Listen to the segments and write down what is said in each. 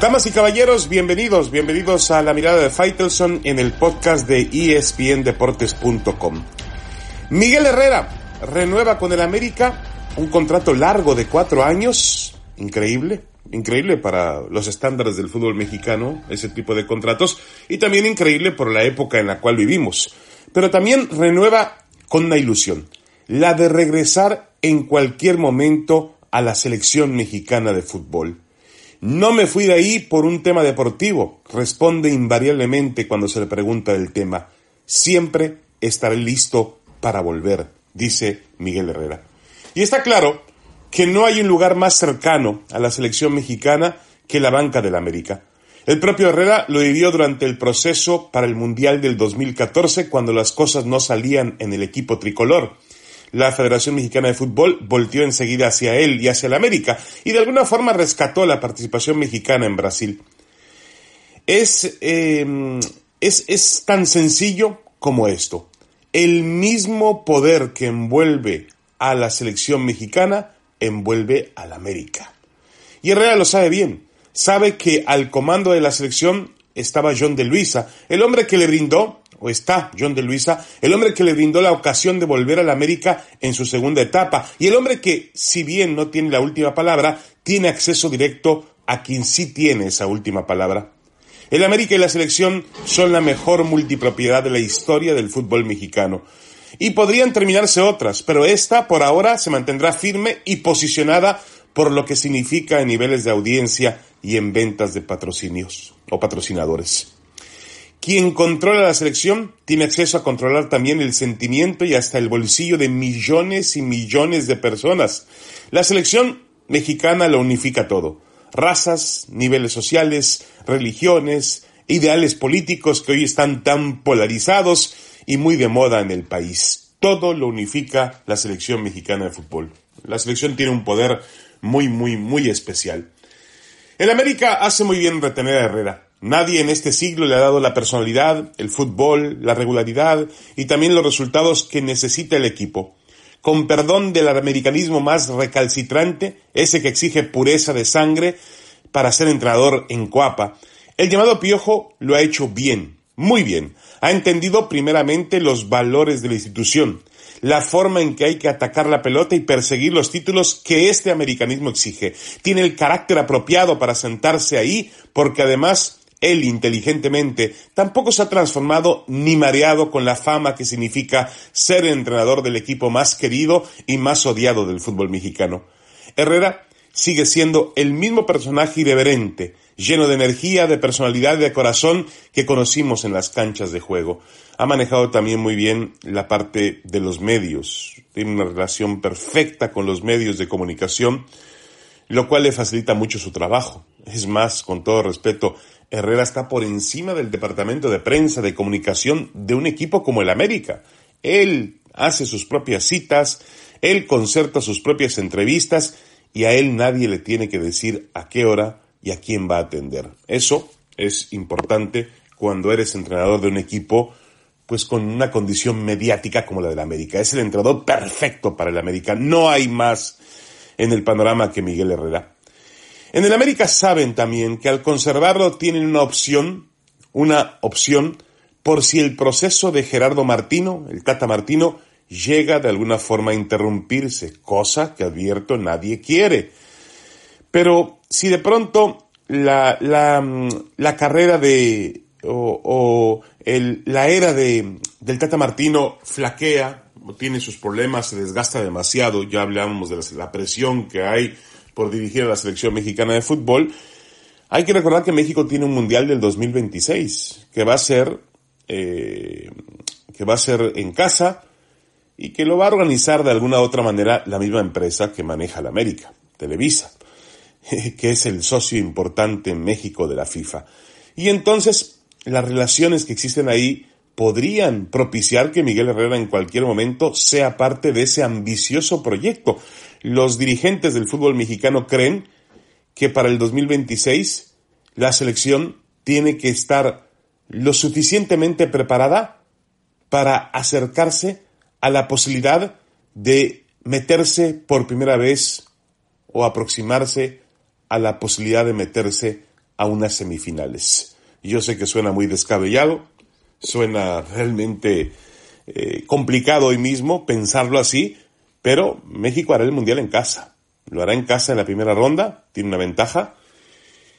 Damas y caballeros, bienvenidos, bienvenidos a la mirada de Faitelson en el podcast de espndeportes.com. Miguel Herrera renueva con el América un contrato largo de cuatro años, increíble, increíble para los estándares del fútbol mexicano, ese tipo de contratos, y también increíble por la época en la cual vivimos. Pero también renueva con una ilusión, la de regresar en cualquier momento a la selección mexicana de fútbol. No me fui de ahí por un tema deportivo, responde invariablemente cuando se le pregunta del tema. Siempre estaré listo para volver, dice Miguel Herrera. Y está claro que no hay un lugar más cercano a la selección mexicana que la banca del América. El propio Herrera lo vivió durante el proceso para el Mundial del 2014 cuando las cosas no salían en el equipo tricolor la Federación Mexicana de Fútbol volteó enseguida hacia él y hacia el América y de alguna forma rescató la participación mexicana en Brasil. Es, em, es, es tan sencillo como esto. El mismo poder que envuelve a la selección mexicana envuelve al América. Y Herrera lo sabe bien. Sabe que al comando de la selección estaba John de Luisa, el hombre que le brindó o está John de Luisa, el hombre que le brindó la ocasión de volver a la América en su segunda etapa, y el hombre que, si bien no tiene la última palabra, tiene acceso directo a quien sí tiene esa última palabra. El América y la selección son la mejor multipropiedad de la historia del fútbol mexicano. Y podrían terminarse otras, pero esta por ahora se mantendrá firme y posicionada por lo que significa en niveles de audiencia y en ventas de patrocinios o patrocinadores. Quien controla la selección tiene acceso a controlar también el sentimiento y hasta el bolsillo de millones y millones de personas. La selección mexicana lo unifica todo. Razas, niveles sociales, religiones, ideales políticos que hoy están tan polarizados y muy de moda en el país. Todo lo unifica la selección mexicana de fútbol. La selección tiene un poder muy, muy, muy especial. El América hace muy bien retener a Herrera. Nadie en este siglo le ha dado la personalidad, el fútbol, la regularidad y también los resultados que necesita el equipo. Con perdón del americanismo más recalcitrante, ese que exige pureza de sangre para ser entrenador en Coapa, el llamado Piojo lo ha hecho bien, muy bien. Ha entendido primeramente los valores de la institución, la forma en que hay que atacar la pelota y perseguir los títulos que este americanismo exige. Tiene el carácter apropiado para sentarse ahí porque además él inteligentemente tampoco se ha transformado ni mareado con la fama que significa ser entrenador del equipo más querido y más odiado del fútbol mexicano. Herrera sigue siendo el mismo personaje irreverente, lleno de energía, de personalidad de corazón que conocimos en las canchas de juego. Ha manejado también muy bien la parte de los medios. Tiene una relación perfecta con los medios de comunicación, lo cual le facilita mucho su trabajo. Es más, con todo respeto, Herrera está por encima del departamento de prensa de comunicación de un equipo como el América. Él hace sus propias citas, él concerta sus propias entrevistas y a él nadie le tiene que decir a qué hora y a quién va a atender. Eso es importante cuando eres entrenador de un equipo pues con una condición mediática como la del América. Es el entrenador perfecto para el América. No hay más en el panorama que Miguel Herrera. En el América saben también que al conservarlo tienen una opción, una opción por si el proceso de Gerardo Martino, el Tata Martino, llega de alguna forma a interrumpirse, cosa que advierto nadie quiere. Pero si de pronto la, la, la carrera de o, el, la era de, del Tata Martino flaquea, tiene sus problemas, se desgasta demasiado, ya hablábamos de la presión que hay por dirigir a la selección mexicana de fútbol. Hay que recordar que México tiene un mundial del 2026 que va a ser eh, que va a ser en casa y que lo va a organizar de alguna u otra manera la misma empresa que maneja la América, Televisa, que es el socio importante en México de la FIFA. Y entonces las relaciones que existen ahí podrían propiciar que Miguel Herrera en cualquier momento sea parte de ese ambicioso proyecto los dirigentes del fútbol mexicano creen que para el 2026 la selección tiene que estar lo suficientemente preparada para acercarse a la posibilidad de meterse por primera vez o aproximarse a la posibilidad de meterse a unas semifinales. Yo sé que suena muy descabellado, suena realmente eh, complicado hoy mismo pensarlo así, pero México hará el Mundial en casa. Lo hará en casa en la primera ronda, tiene una ventaja,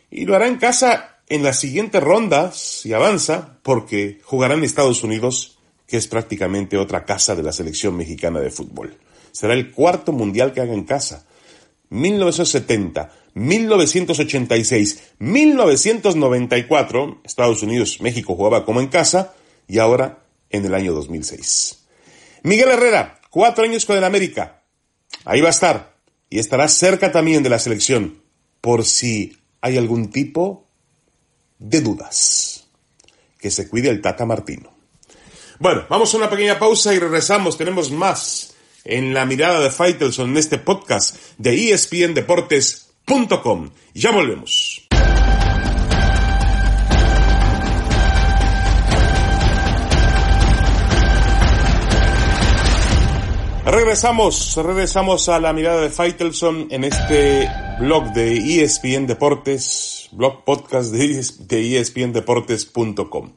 y lo hará en casa en las siguientes rondas, si avanza, porque jugará en Estados Unidos, que es prácticamente otra casa de la selección mexicana de fútbol. Será el cuarto mundial que haga en casa. 1970, 1986, 1994, Estados Unidos, México jugaba como en casa, y ahora en el año 2006. Miguel Herrera, cuatro años con el América. Ahí va a estar. Y estará cerca también de la selección, por si hay algún tipo de dudas. Que se cuide el Tata Martino. Bueno, vamos a una pequeña pausa y regresamos. Tenemos más en la mirada de Faitelson en este podcast de espndeportes.com. Ya volvemos. Regresamos, regresamos a la mirada de Faitelson en este blog de ESPN Deportes, blog podcast de espndeportes.com.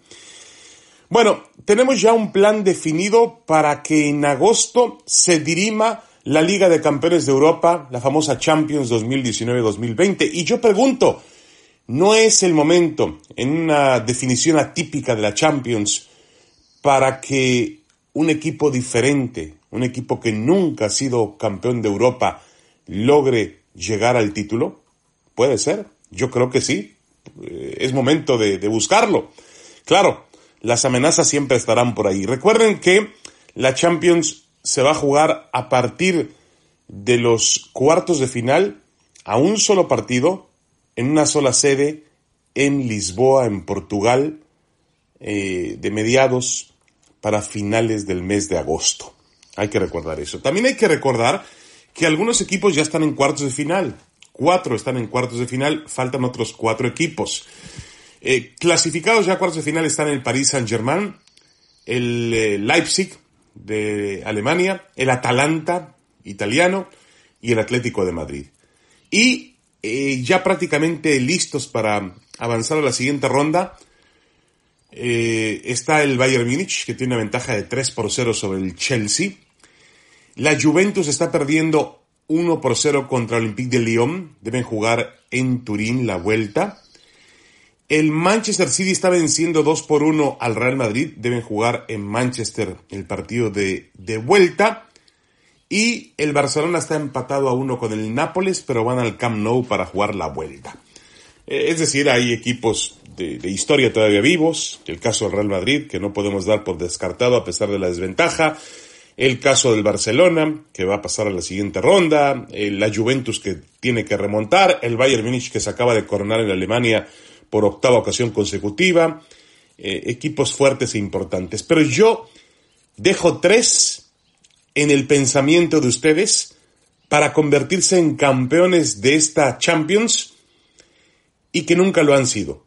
Bueno, tenemos ya un plan definido para que en agosto se dirima la Liga de Campeones de Europa, la famosa Champions 2019-2020. Y yo pregunto, ¿no es el momento, en una definición atípica de la Champions, para que un equipo diferente, un equipo que nunca ha sido campeón de Europa, logre llegar al título? Puede ser, yo creo que sí. Eh, es momento de, de buscarlo. Claro, las amenazas siempre estarán por ahí. Recuerden que la Champions se va a jugar a partir de los cuartos de final a un solo partido en una sola sede en Lisboa, en Portugal, eh, de mediados para finales del mes de agosto. Hay que recordar eso. También hay que recordar que algunos equipos ya están en cuartos de final. Cuatro están en cuartos de final, faltan otros cuatro equipos. Eh, clasificados ya a cuartos de final están el Paris Saint-Germain, el eh, Leipzig de Alemania, el Atalanta italiano y el Atlético de Madrid. Y eh, ya prácticamente listos para avanzar a la siguiente ronda está el Bayern Múnich, que tiene una ventaja de 3 por 0 sobre el Chelsea. La Juventus está perdiendo 1 por 0 contra el Olympique de Lyon. Deben jugar en Turín la vuelta. El Manchester City está venciendo 2 por 1 al Real Madrid. Deben jugar en Manchester el partido de, de vuelta. Y el Barcelona está empatado a 1 con el Nápoles, pero van al Camp Nou para jugar la vuelta. Eh, es decir, hay equipos de, historia todavía vivos. El caso del Real Madrid, que no podemos dar por descartado a pesar de la desventaja. El caso del Barcelona, que va a pasar a la siguiente ronda. la Juventus, que tiene que remontar. El Bayern Múnich, que se acaba de coronar en Alemania por octava ocasión consecutiva, eh, equipos fuertes e importantes. Pero yo dejo tres en el pensamiento de ustedes para convertirse en campeones de esta Champions y que nunca lo han sido.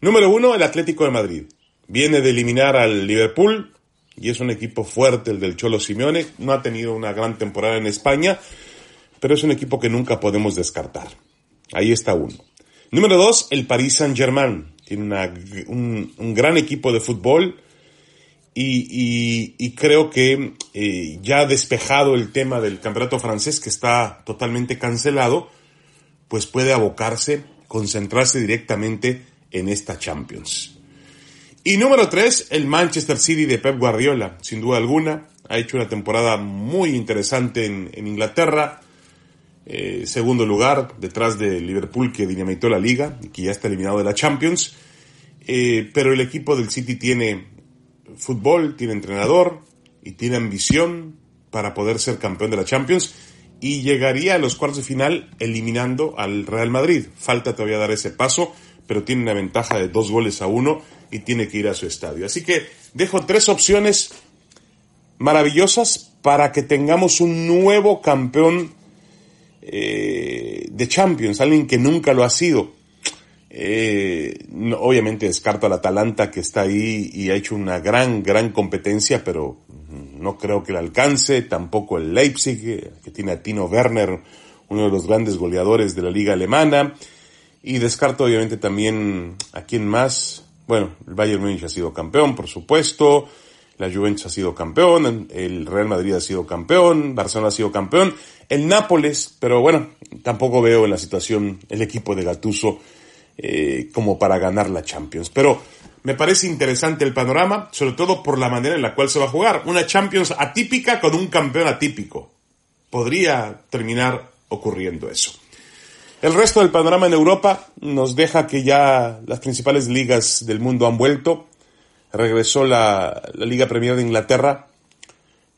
Número uno, el Atlético de Madrid. Viene de eliminar al Liverpool y es un equipo fuerte el del Cholo Simeone. No ha tenido una gran temporada en España, pero es un equipo que nunca podemos descartar. Ahí está uno. Número dos, el Paris Saint-Germain. Tiene un, gran equipo de fútbol y, creo que eh, ya despejado el tema del campeonato francés, que está totalmente cancelado, pues puede abocarse, concentrarse directamente en esta Champions. Y número tres, el Manchester City de Pep Guardiola, sin duda alguna. Ha hecho una temporada muy interesante en Inglaterra eh, segundo lugar, detrás de Liverpool que dinamitó la liga y que ya está eliminado de la Champions. Eh, pero el equipo del City tiene fútbol, tiene entrenador y tiene ambición para poder ser campeón de la Champions y llegaría a los cuartos de final eliminando al Real Madrid. Falta todavía dar ese paso, pero tiene una ventaja de dos goles a uno y tiene que ir a su estadio. Así que dejo tres opciones maravillosas para que tengamos un nuevo campeón eh, de Champions, alguien que nunca lo ha sido. Eh, obviamente descarto al Atalanta que está ahí y ha hecho una gran, gran competencia, pero no creo que le alcance, tampoco el Leipzig, que tiene a Tino Werner, uno de los grandes goleadores de la liga alemana, Y descarto obviamente también a quién más. Bueno, el Bayern Múnich ha sido campeón, por supuesto. La Juventus ha sido campeón, el Real Madrid ha sido campeón, Barcelona ha sido campeón, el Nápoles, pero bueno, tampoco veo en la situación el equipo de Gatuso eh, como para ganar la Champions. Pero me parece interesante el panorama, sobre todo por la manera en la cual se va a jugar. Una Champions atípica con un campeón atípico. Podría terminar ocurriendo eso. El resto del panorama en Europa nos deja que ya las principales ligas del mundo han vuelto regresó la, Liga Premier de Inglaterra,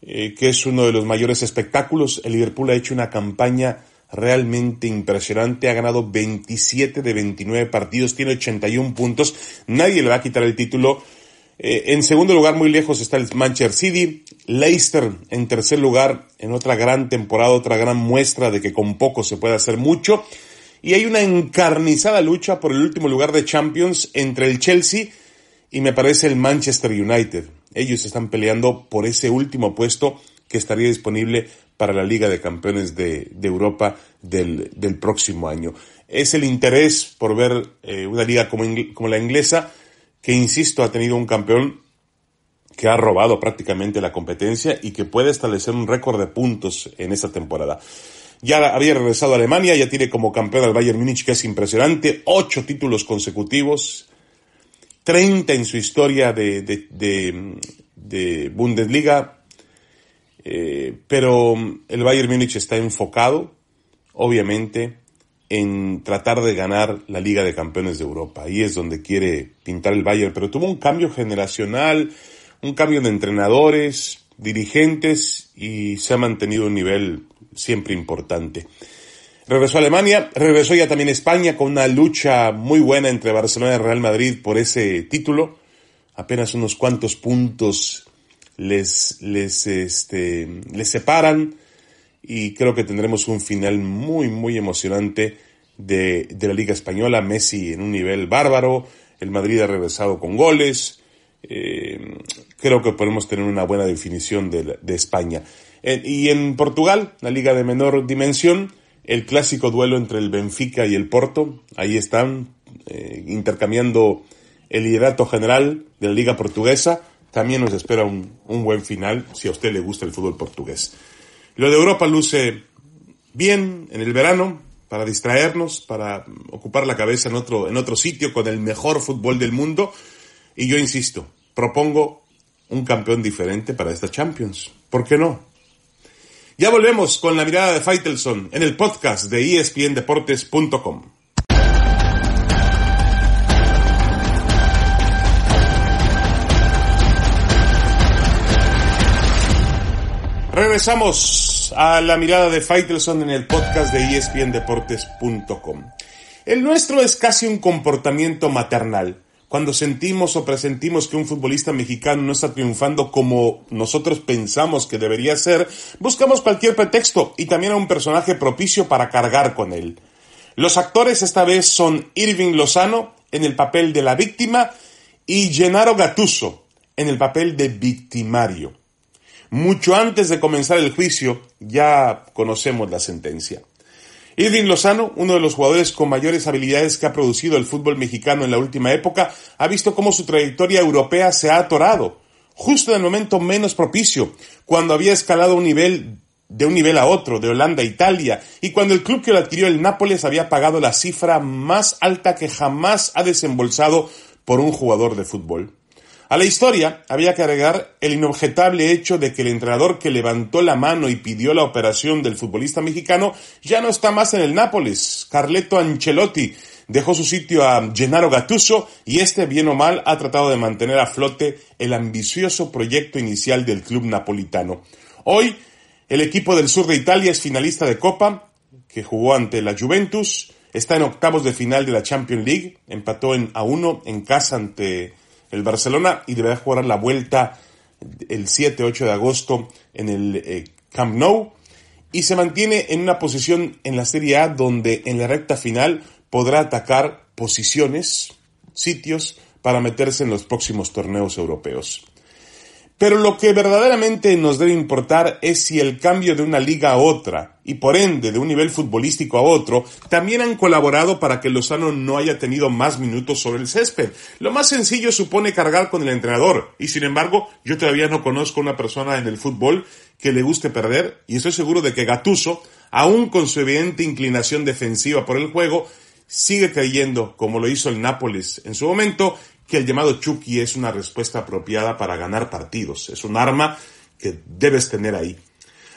eh, que es uno de los mayores espectáculos. El Liverpool ha hecho una campaña realmente impresionante, ha ganado 27 de 29 partidos, tiene 81 puntos, nadie le va a quitar el título. Eh, en segundo lugar, muy lejos, está el Manchester City, Leicester en tercer lugar, en otra gran temporada, otra gran muestra de que con poco se puede hacer mucho. Y hay una encarnizada lucha por el último lugar de Champions entre el Chelsea y me parece el Manchester United. Ellos están peleando por ese último puesto que estaría disponible para la Liga de Campeones de, Europa del, próximo año. Es el interés por ver eh, una liga como, como la inglesa, que insisto, ha tenido un campeón que ha robado prácticamente la competencia y que puede establecer un récord de puntos en esta temporada. Ya había regresado a Alemania, ya tiene como campeón al Bayern Múnich, que es impresionante, ocho títulos consecutivos, 30 en su historia de, de, Bundesliga, eh, pero el Bayern Múnich está enfocado, obviamente, en tratar de ganar la Liga de Campeones de Europa. Ahí es donde quiere pintar el Bayern, pero tuvo un cambio generacional, un cambio de entrenadores, dirigentes y se ha mantenido un nivel siempre importante. Regresó a Alemania, regresó ya también a España con una lucha muy buena entre Barcelona y Real Madrid por ese título. Apenas unos cuantos puntos les, les, este, les separan y creo que tendremos un final muy, muy emocionante de, de, la Liga Española. Messi en un nivel bárbaro, el Madrid ha regresado con goles. Eh, creo que podemos tener una buena definición de, de España. Eh, y en Portugal, la liga de menor dimensión, el clásico duelo entre el Benfica y el Porto. Ahí están eh, intercambiando el liderato general de la Liga Portuguesa. También nos espera un, buen final si a usted le gusta el fútbol portugués. Lo de Europa luce bien en el verano para distraernos, para ocupar la cabeza en otro, en otro sitio con el mejor fútbol del mundo. Y yo insisto, propongo un campeón diferente para esta Champions. ¿Por qué no? Ya volvemos con la mirada de Faitelson en el podcast de espndeportes.com. Regresamos a la mirada de Faitelson en el podcast de espndeportes.com. El nuestro es casi un comportamiento maternal cuando sentimos o presentimos que un futbolista mexicano no está triunfando como nosotros pensamos que debería ser, buscamos cualquier pretexto y también a un personaje propicio para cargar con él. Los actores esta vez son Irving Lozano en el papel de la víctima y Gennaro Gattuso en el papel de victimario. Mucho antes de comenzar el juicio ya conocemos la sentencia. Irving Lozano, uno de los jugadores con mayores habilidades que ha producido el fútbol mexicano en la última época, ha visto cómo su trayectoria europea se ha atorado, justo en el momento menos propicio, cuando había escalado un nivel de un nivel a otro, de Holanda a Italia, y cuando el club que lo adquirió el Nápoles había pagado la cifra más alta que jamás ha desembolsado por un jugador de fútbol. A la historia había que agregar el inobjetable hecho de que el entrenador que levantó la mano y pidió la operación del futbolista mexicano ya no está más en el Nápoles. Carleto Ancelotti dejó su sitio a Gennaro Gattuso y este, bien o mal, ha tratado de mantener a flote el ambicioso proyecto inicial del club napolitano. Hoy, el equipo del sur de Italia es finalista de Copa, que jugó ante la Juventus, está en octavos de final de la Champions League, empató en a uno en casa ante el Barcelona y deberá jugar la vuelta el 7-8 de agosto en el eh, Camp Nou y se mantiene en una posición en la Serie A donde en la recta final podrá atacar posiciones, sitios para meterse en los próximos torneos europeos. Pero lo que verdaderamente nos debe importar es si el cambio de una liga a otra, y por ende de un nivel futbolístico a otro, también han colaborado para que Lozano no haya tenido más minutos sobre el césped. Lo más sencillo supone cargar con el entrenador, y sin embargo, yo todavía no conozco una persona en el fútbol que le guste perder, y estoy seguro de que Gatuso, aún con su evidente inclinación defensiva por el juego, sigue creyendo, como lo hizo el Nápoles en su momento, que el llamado Chucky es una respuesta apropiada para ganar partidos. Es un arma que debes tener ahí.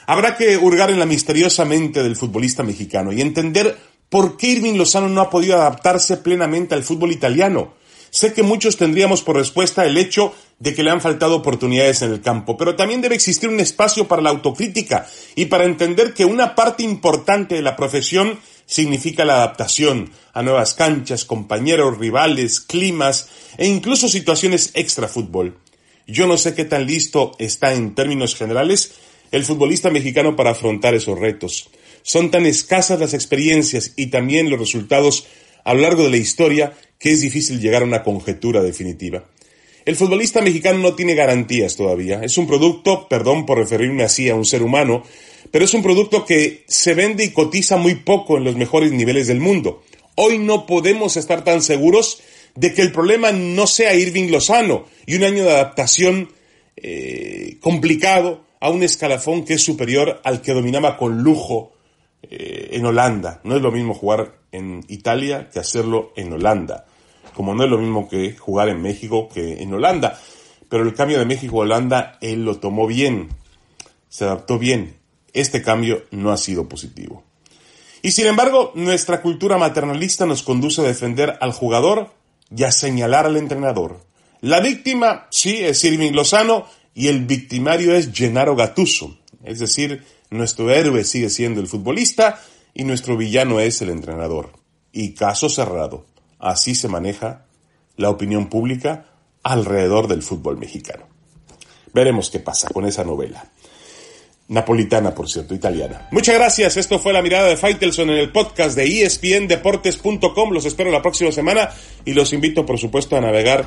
Habrá que hurgar en la misteriosa mente del futbolista mexicano y entender por qué Irving Lozano no ha podido adaptarse plenamente al fútbol italiano. Sé que muchos tendríamos por respuesta el hecho de que le han faltado oportunidades en el campo, pero también debe existir un espacio para la autocrítica y para entender que una parte importante de la profesión significa la adaptación a nuevas canchas, compañeros, rivales, climas e incluso situaciones extra fútbol. Yo no sé qué tan listo está en términos generales el futbolista mexicano para afrontar esos retos. Son tan escasas las experiencias y también los resultados a lo largo de la historia que es difícil llegar a una conjetura definitiva. El futbolista mexicano no tiene garantías todavía. Es un producto, perdón por referirme así a un ser humano, pero es un producto que se vende y cotiza muy poco en los mejores niveles del mundo. Hoy no podemos estar tan seguros de que el problema no sea Irving Lozano y un año de adaptación eh, complicado a un escalafón que es superior al que dominaba con lujo eh, en Holanda. No es lo mismo jugar en Italia que hacerlo en Holanda, como no es lo mismo que jugar en México que en Holanda. Pero el cambio de México a Holanda, él lo tomó bien, se adaptó bien este cambio no ha sido positivo. Y sin embargo, nuestra cultura maternalista nos conduce a defender al jugador y a señalar al entrenador. La víctima, sí, es Irving Lozano y el victimario es Gennaro Gattuso. Es decir, nuestro héroe sigue siendo el futbolista y nuestro villano es el entrenador. Y caso cerrado. Así se maneja la opinión pública alrededor del fútbol mexicano. Veremos qué pasa con esa novela. Napolitana, por cierto, italiana. Muchas gracias. Esto fue la mirada de Faitelson en el podcast de espndeportes.com. Los espero la próxima semana y los invito, por supuesto, a navegar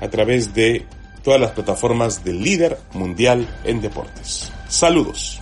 a través de todas las plataformas del líder mundial en deportes. Saludos.